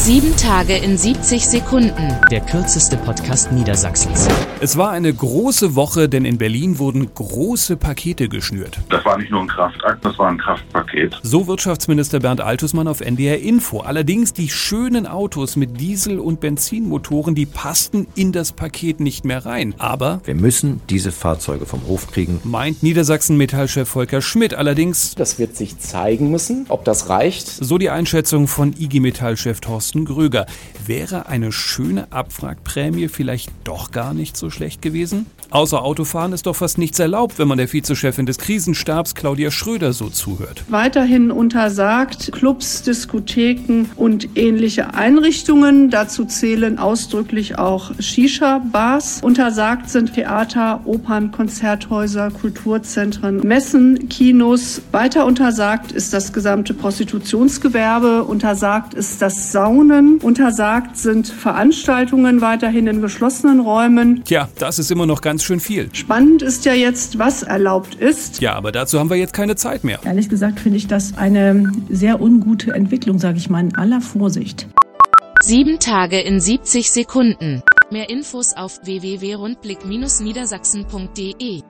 Sieben Tage in 70 Sekunden. Der kürzeste Podcast Niedersachsens. Es war eine große Woche, denn in Berlin wurden große Pakete geschnürt. Das war nicht nur ein Kraftakt, das war ein Kraftpaket. So Wirtschaftsminister Bernd Altusmann auf NDR Info. Allerdings die schönen Autos mit Diesel- und Benzinmotoren, die passten in das Paket nicht mehr rein. Aber, Wir müssen diese Fahrzeuge vom Hof kriegen. meint Niedersachsen-Metallchef Volker Schmidt, allerdings Das wird sich zeigen müssen, ob das reicht. So die Einschätzung von IG Metall-Chef Thorsten Gröger. Wäre eine schöne Abwrackprämie vielleicht doch gar nicht so schlecht gewesen? Außer Autofahren ist doch fast nichts erlaubt, wenn man der Vizechefin des Krisenstabs Claudia Schröder so zuhört. weiterhin untersagt, Clubs, Diskotheken und ähnliche Einrichtungen, dazu zählen ausdrücklich auch Shisha-Bars. Untersagt sind Theater, Opern, Konzerthäuser, Kulturzentren, Messen, Kinos. Weiter untersagt ist das gesamte Prostitutionsgewerbe, untersagt ist das Saunen, untersagt sind Veranstaltungen weiterhin in geschlossenen Räumen. Tja, das ist immer noch ganz schön viel. Spannend ist ja jetzt, was erlaubt ist. Ja, aber dazu haben wir jetzt keine Zeit mehr. Ehrlich gesagt finde ich das eine sehr ungute Entwicklung, sage ich mal, in aller Vorsicht. Sieben Tage in 70 Sekunden. Mehr Infos auf www.rundblick-niedersachsen.de